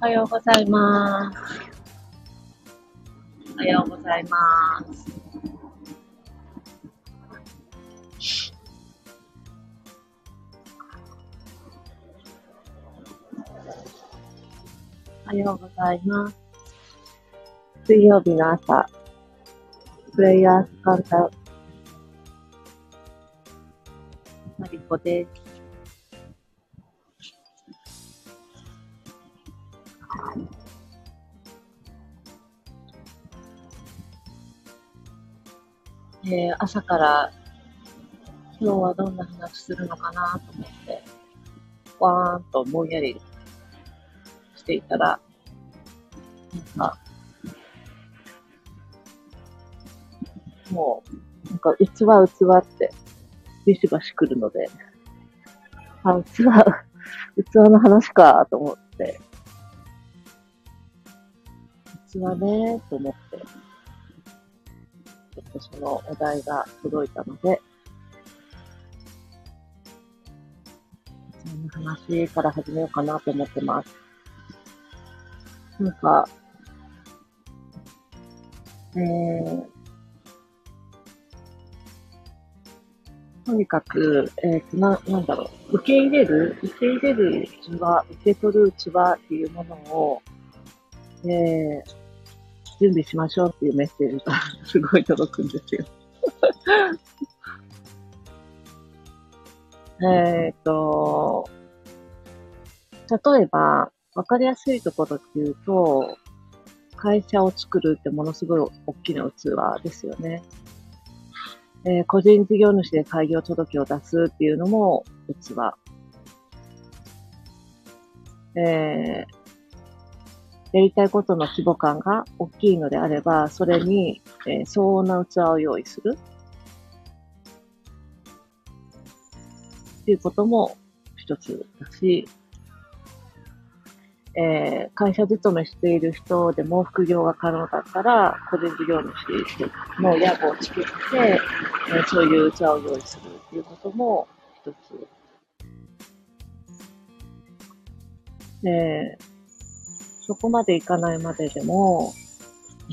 おはようございます。おはようございます。おはようございます。水曜日の朝、プレイヤースカウンター、マリコです。えー、朝から今日はどんな話するのかなと思って、わーんとぼんやりしていたら、なんか、もう、なんか器器ってビシバシ来るので、あ、器、器の話かと思って、器ねーと思って、とそのお題が届いたので、そんな話から始めようかなと思ってます。なんか、えー、とにかく、え、ー、と、な、なんだろう、受け入れる、受け入れるうちは、受け取るうちはっていうものを、えー、準備しましょうっていうメッセージが すごい届くんですよ えっと、例えば、わかりやすいところっていうと、会社を作るってものすごい大きな器ですよね。えー、個人事業主で開業届を出すっていうのも器。えー、やりたいことの規模感が大きいのであれば、それに、え、相応な器を用意する。っていうことも一つだし、えー、会社勤めしている人でも副業が可能だったら、個人事業主の野望を作って、えー、そういう器を用意するっていうことも一つ。えーそこまでいかないまででも、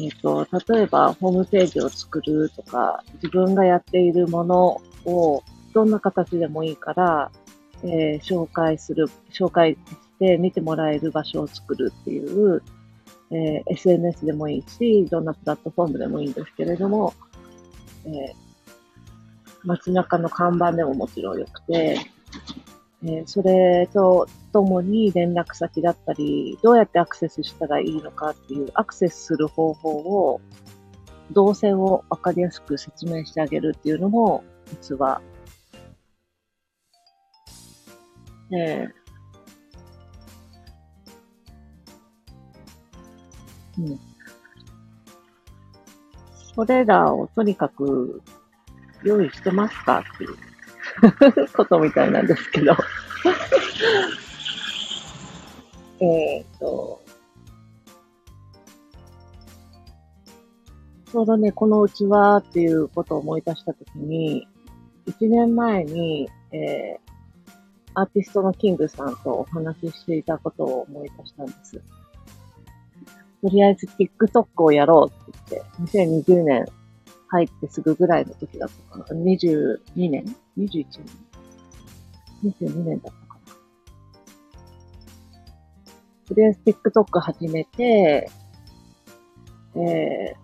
えっ、と、例えばホームページを作るとか、自分がやっているものをどんな形でもいいから、えー、紹介する、紹介して見てもらえる場所を作るっていう、えー、SNS でもいいし、どんなプラットフォームでもいいんですけれども、えー、街中の看板でももちろんよくて、えそれとともに連絡先だったり、どうやってアクセスしたらいいのかっていうアクセスする方法を、動線をわかりやすく説明してあげるっていうのも、実は、え。ー、うん。それらをとにかく用意してますかっていう。ことみたいなんですけど えっと、ちょうどね、この器っていうことを思い出したときに、1年前に、えー、アーティストのキングさんとお話ししていたことを思い出したんです。とりあえず TikTok をやろうって言って、2020年入ってすぐぐらいの時だったかな。22年 ?21 年 ?22 年だったかな。とりあえず TikTok 始めて、え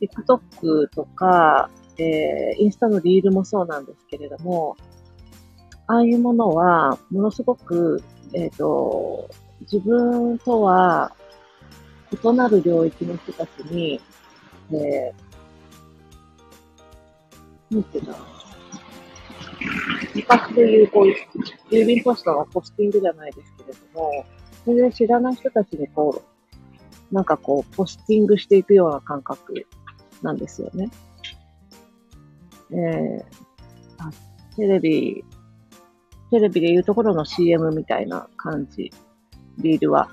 ー、TikTok とか、えー、インスタのリールもそうなんですけれども、ああいうものは、ものすごく、えっ、ー、と、自分とは異なる領域の人たちにで、なんていうの昔でいう、こう、郵便ポストのポスティングじゃないですけれども、全然知らない人た。ちにこう、なんかこう、ポスティングしていくような感覚なんですよね。えー、あテレビ、テレビでいうところの CM みた。いな感じ、リールは。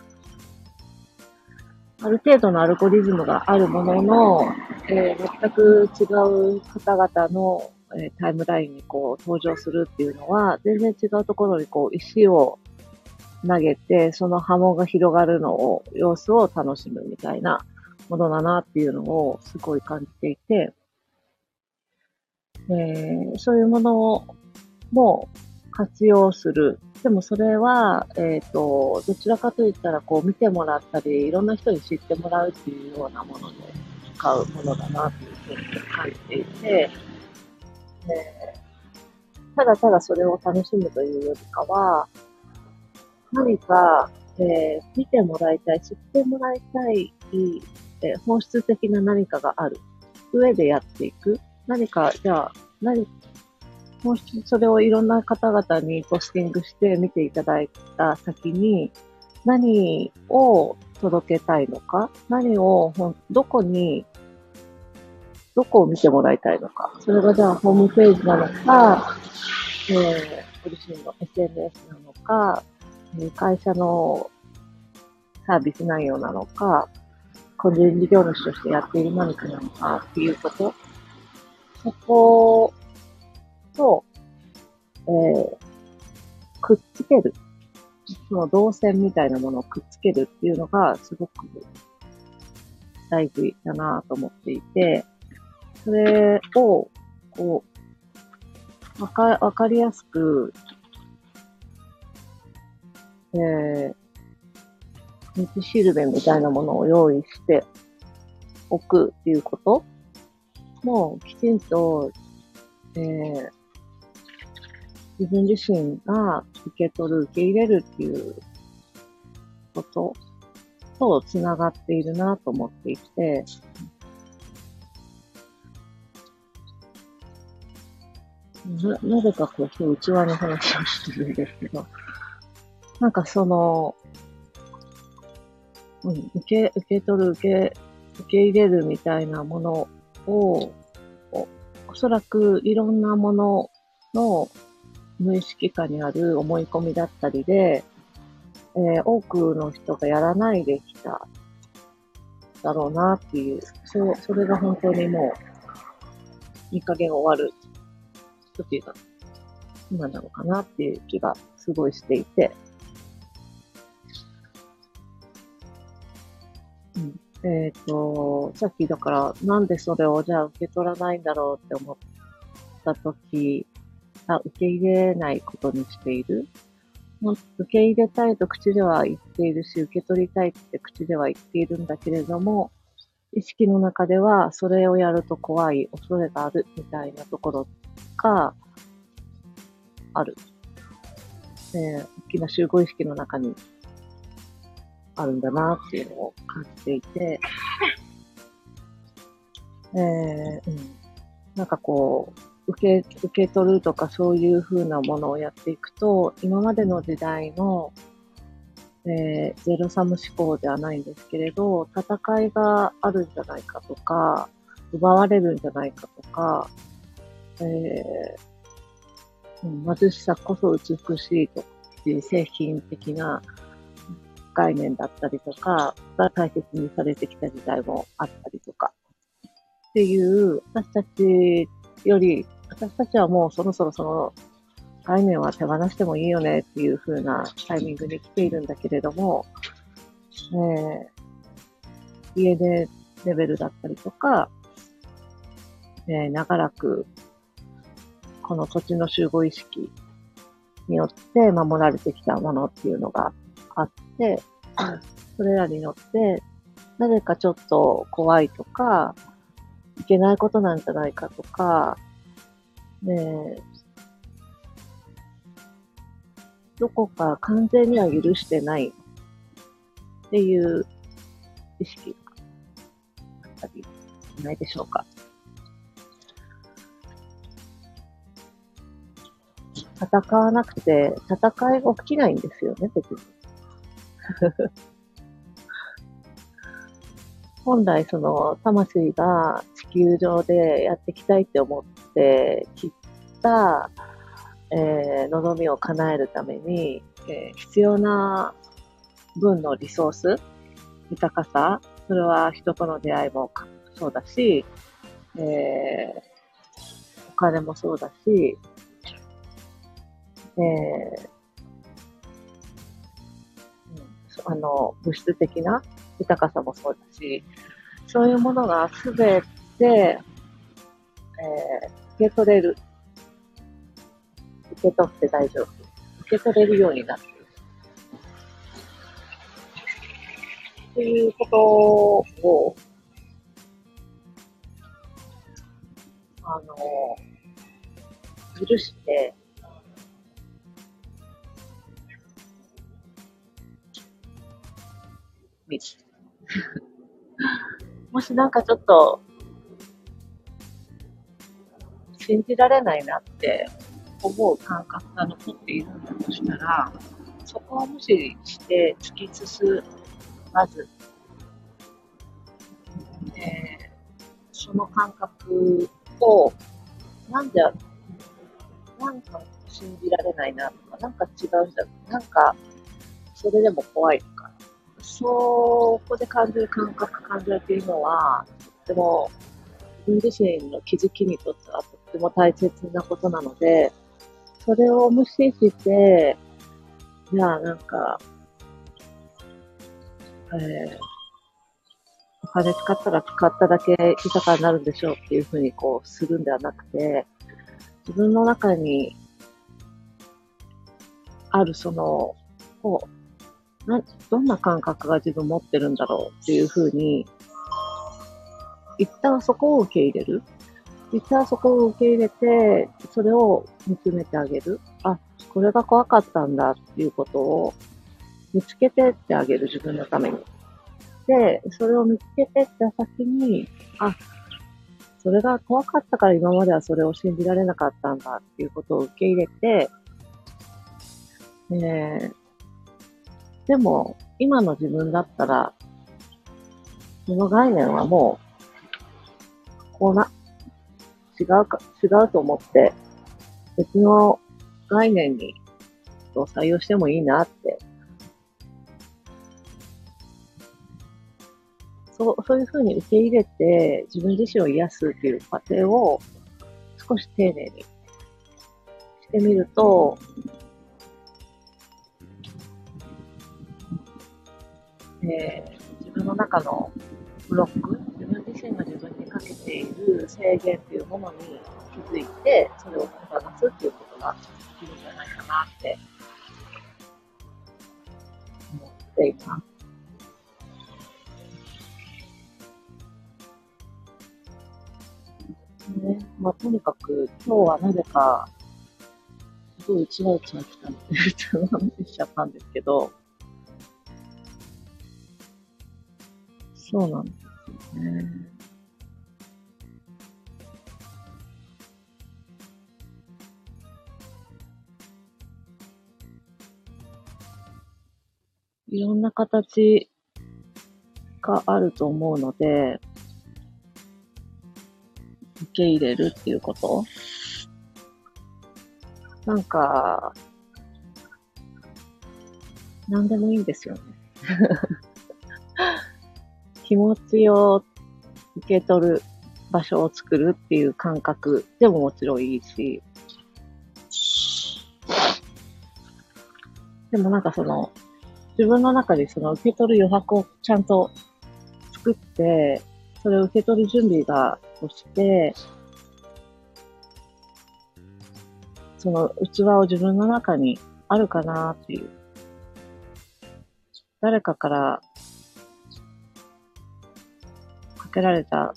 ある程度のアルゴリズムがあるものの、えー、全く違う方々の、えー、タイムラインにこう登場するっていうのは、全然違うところにこう石を投げて、その波紋が広がるのを、様子を楽しむみたいなものだなっていうのをすごい感じていて、えー、そういうものをも活用する。でもそれは、えっ、と、どちらかといったら、こう見てもらったり、いろんな人に知ってもらうっていうようなもので使うものだなというふうに感じていて、え、ただただそれを楽しむというよりかは、何か、えー、見てもらいたい、知ってもらいたい、えー、本質的な何かがある上でやっていく。何か、じゃあ、何、本質、それをいろんな方々にポスティングして見ていただいた先に、何を届けたいのか、何を、どこに、どこを見てもらいたいのか。それがじゃあホームページなのか、えー、ご自身の SNS なのか、会社のサービス内容なのか、個人事業主としてやっている何かなのかっていうこと、そこと、えー、くっつける。その動線みたいなものをくっつけるっていうのがすごく大事だなと思っていて、それを、こう、わか、わかりやすくえー、道しるべみたいなものを用意しておくっていうこともきちんと、えー、自分自身が受け取る、受け入れるっていうことと繋がっているなと思っていて、な、なぜかこう、今日内輪の話をしてるんですけど、なんかその、うん、受け、受け取る、受け、受け入れるみたいなものを、おおそらくいろんなものの無意識下にある思い込みだったりで、えー、多くの人がやらないできただろうなっていう、そう、それが本当にもう、いい加減終わる時が今なのかなっていう気がすごいしていて、うん。えっ、ー、と、さっきだから、なんでそれをじゃあ受け取らないんだろうって思ったとき、あ受け入れないことにしている。受け入れたいと口では言っているし、受け取りたいって口では言っているんだけれども、意識の中ではそれをやると怖い、恐れがあるみたいなところがある。えー、大きな集合意識の中にあるんだなっていうのを感じていて、えー、うん、なんかこう、受け、受け取るとかそういう風なものをやっていくと、今までの時代の、えー、ゼロサム思考ではないんですけれど、戦いがあるんじゃないかとか、奪われるんじゃないかとか、えー、貧しさこそ美しいとっていう製品的な概念だったりとかが大切にされてきた時代もあったりとか。っていう、私たちより、私たちはもうそろそろその概念は手放してもいいよねっていう風なタイミングに来ているんだけれども、えー、家出レベルだったりとか、えー、長らくこの土地の集合意識によって守られてきたものっていうのがあって、それらに乗って、なぜかちょっと怖いとか、いけないことなんじゃないかとか、ねどこか完全には許してないっていう意識があったりないでしょうか？戦わなくて、戦いが起きないんですよね、別に。本来その魂が地球上でやっていきたいって思って切った、えー、望みを叶えるために、えー、必要な分のリソース、豊かさ、それは人との出会いもそうだし、えー、お金もそうだし、えー、あの、物質的な豊かさもそうだし、そういうものがすべて、えー、受け取れる。受け取って大丈夫。受け取れるようになっている。っていうことを、あの、許して、もしなんかちょっと、信じられないなって思う感覚が残っているんだとしたら、そこを無視して突き進まず、え、その感覚を、なんで、なんか信じられないなとか、なんか違うじゃん、なんか、それでも怖いとか、そこで感じる感覚、感情っていうのは、とても自分自身の気づきにとってはとても大切なことなので、それを無視して、じゃあなんか、えー、お金使ったら使っただけ豊かになるんでしょうっていうふうにこうするんではなくて、自分の中にあるその、こう、な、どんな感覚が自分持ってるんだろうっていうふうに、一旦そこを受け入れる。一旦そこを受け入れて、それを見つめてあげる。あ、これが怖かったんだっていうことを見つけてってあげる、自分のために。で、それを見つけてった先に、あ、それが怖かったから今まではそれを信じられなかったんだっていうことを受け入れて、えー、でも、今の自分だったら、その概念はもう、こうな、違うか、違うと思って、別の概念に採用してもいいなって。そう、そういうふうに受け入れて、自分自身を癒すっていう過程を少し丁寧にしてみると、えー、自分の中のブロック、自分自身が自分にかけている制限っていうものに気づいて、それを手放すっていうことができるんじゃないかなって思っています。ね。まあ、とにかく、今日はなぜか、すごいうちわうちわ来たので、ちょっとしちゃったんですけど、そうなんですよね。いろんな形があると思うので、受け入れるっていうこと？なんか、なんでもいいんですよね。気持ちを受け取る場所を作るっていう感覚でももちろんいいし、でもなんかその、自分の中でその受け取る余白をちゃんと作って、それを受け取る準備がとして、その器を自分の中にあるかなっていう。誰かからかけられた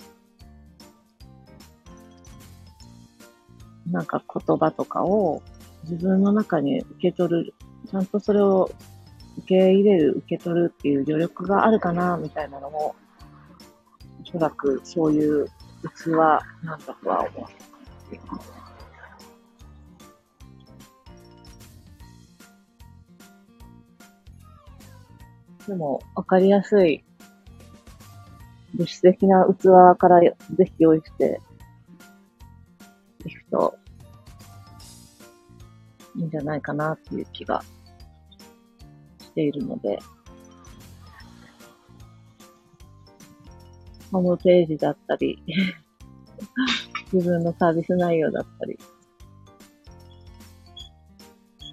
なんか言葉とかを自分の中に受け取る、ちゃんとそれを受け入れる、受け取るっていう余力があるかなみたいなのも、おそらくそういう器なんだとは思っています。でも、わかりやすい物質的な器からぜひ用意していくといいんじゃないかなっていう気がしているので、ホームページだったり 自分のサービス内容だったり、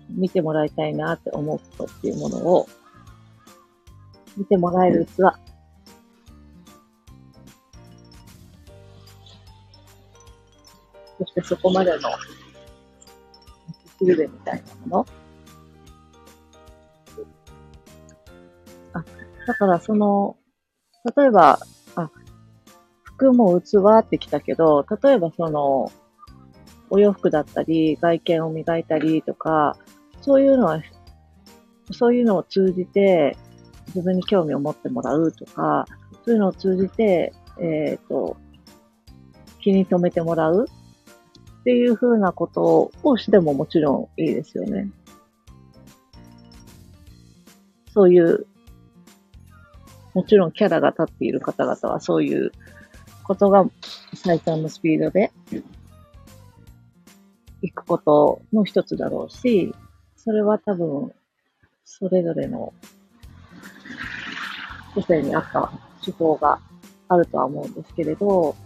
見てもらいたいなって思うことっていうものを、見てもらえる器。そしてそこまでの、スルベみたいなもの。だからその、例えば、あ、服も器ってきたけど、例えばその、お洋服だったり、外見を磨いたりとか、そういうのは、そういうのを通じて、自分に興味を持ってもらうとか、そういうのを通じて、えっ、ー、と、気に留めてもらうっていうふうなことをしてももちろんいいですよね。そういう、もちろんキャラが立っている方々はそういうことが最短のスピードで行くことの一つだろうし、それは多分、それぞれの個性に合った手法があるとは思うんですけれど、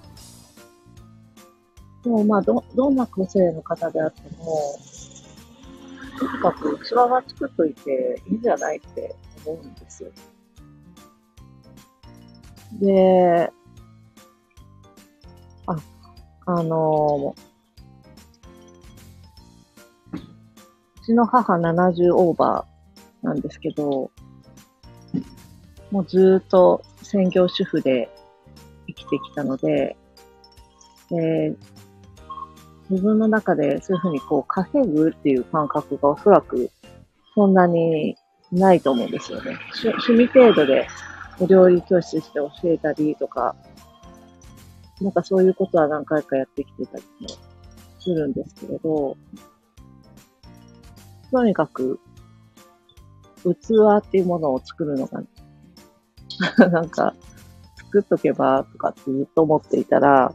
でもまあ、ど、どんな個性の方であっても、とにかく器は作っといていいんじゃないって思うんですよ。で、あ、あのうちの母70オーバーなんですけど、もうずっと専業主婦で生きてきたので、え自分の中でそういうふうにこう稼ぐっていう感覚がおそらくそんなにないと思うんですよね。趣味程度でお料理教室して教えたりとか、なんかそういうことは何回かやってきてたりもするんですけれど、とにかく、器っていうものを作るのが、なんか、作っとけばとかってずっと思っていたら、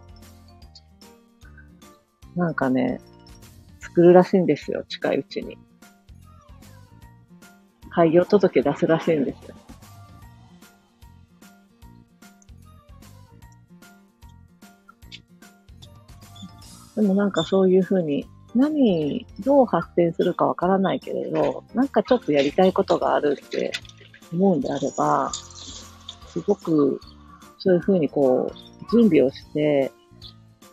なんかね、作るらしいんですよ、近いうちに。開業届出すらしいんですよ。でもなんかそういうふうに、何、どう発展するかわからないけれど、なんかちょっとやりたいことがあるって思うんであれば、すごくそういうふうにこう、準備をして、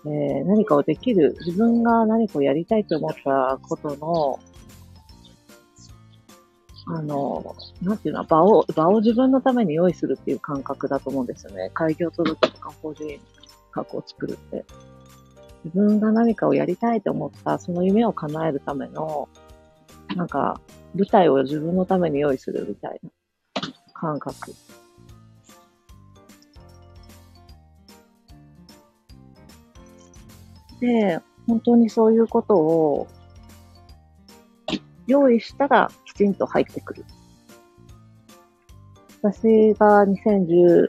えー、何かをできる、自分が何かをやりたいと思ったことの、あの、なんていうの、場を、場を自分のために用意するっていう感覚だと思うんですよね。開業届とか法人格を作るって。自分が何かをやりたいと思った、その夢を叶えるための、なんか、舞台を自分のために用意するみたいな感覚。で、本当にそういうことを用意したらきちんと入ってくる。私が2014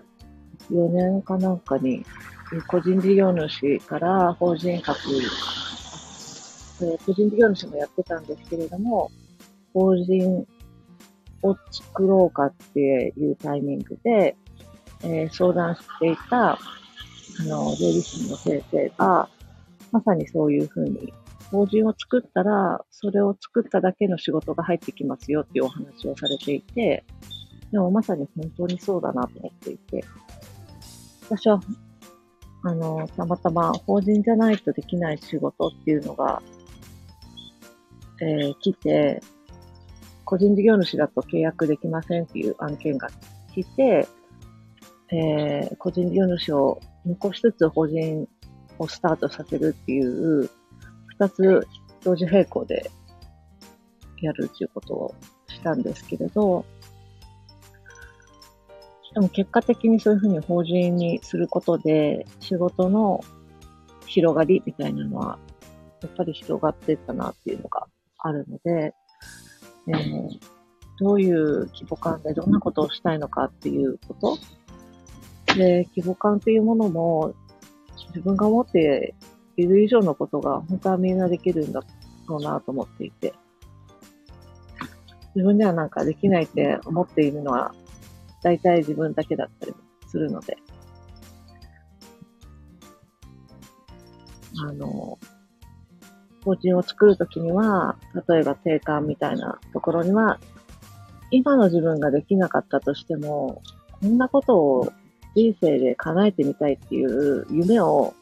年かなんかに個人事業主から法人格、個人事業主もやってたんですけれども、法人を作ろうかっていうタイミングで、えー、相談していた、あの、税理士の先生が、まさにそういうふうに、法人を作ったら、それを作っただけの仕事が入ってきますよっていうお話をされていて、でもまさに本当にそうだなと思っていて、私は、あの、たまたま法人じゃないとできない仕事っていうのが、えー、来て、個人事業主だと契約できませんっていう案件が来て、えー、個人事業主を残しつつ法人をスタートさせるっていう、二つ同時並行でやるっていうことをしたんですけれど、でも結果的にそういうふうに法人にすることで仕事の広がりみたいなのはやっぱり広がっていったなっていうのがあるので、えー、どういう規模感でどんなことをしたいのかっていうこと。で、規模感っていうものも自分が思っている以上のことが本当はみんなできるんだろうなと思っていて、自分ではなんかできないって思っているのは大体自分だけだったりするので、あの、法人を作るときには、例えば定款みたいなところには今の自分ができなかったとしても、こんなことを人生で叶えてみたいっていう夢を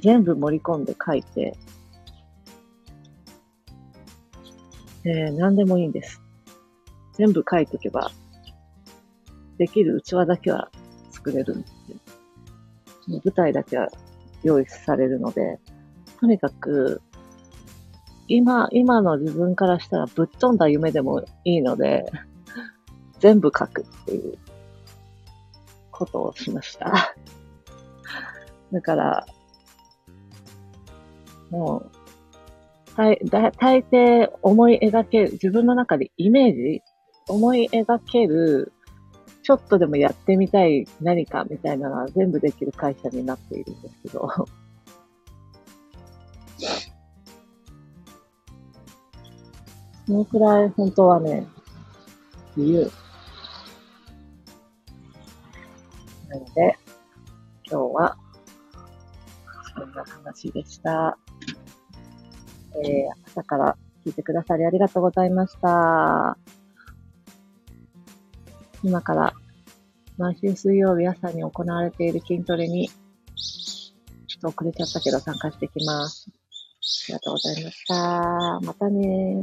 全部盛り込んで書いて、えー、何でもいいんです。全部書いとけば、できる器だけは作れるんですよ。舞台だけは用意されるので、とにかく、今、今の自分からしたらぶっ飛んだ夢でもいいので、全部書くっていうことをしました。だから、もう、大大抵思い描ける、自分の中でイメージ、思い描ける、ちょっとでもやってみたい何かみたいなのは全部できる会社になっているんですけど。そのくらい本当はね、自由。なので、今日は、そんな話でした。えー、朝から聞いてくださりありがとうございました。今から毎週水曜日朝に行われている筋トレに、ちょっと遅れちゃったけど参加してきます。ありがとうございました。またね